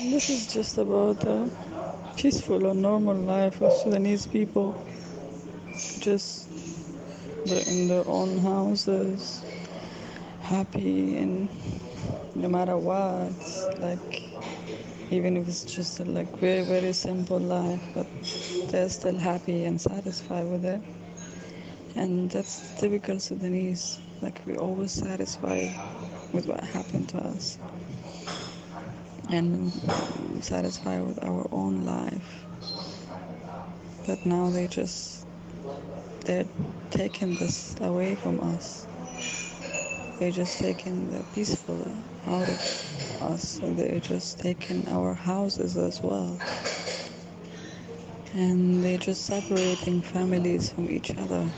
And this is just about the peaceful or normal life of Sudanese people. Just in their own houses, happy, and no matter what, like even if it's just a, like very very simple life, but they're still happy and satisfied with it. And that's typical Sudanese. Like we always satisfied with what happened to us and satisfied with our own life. But now they just they're taking this away from us. They're just taking the peaceful out of us. And they're just taking our houses as well. And they're just separating families from each other.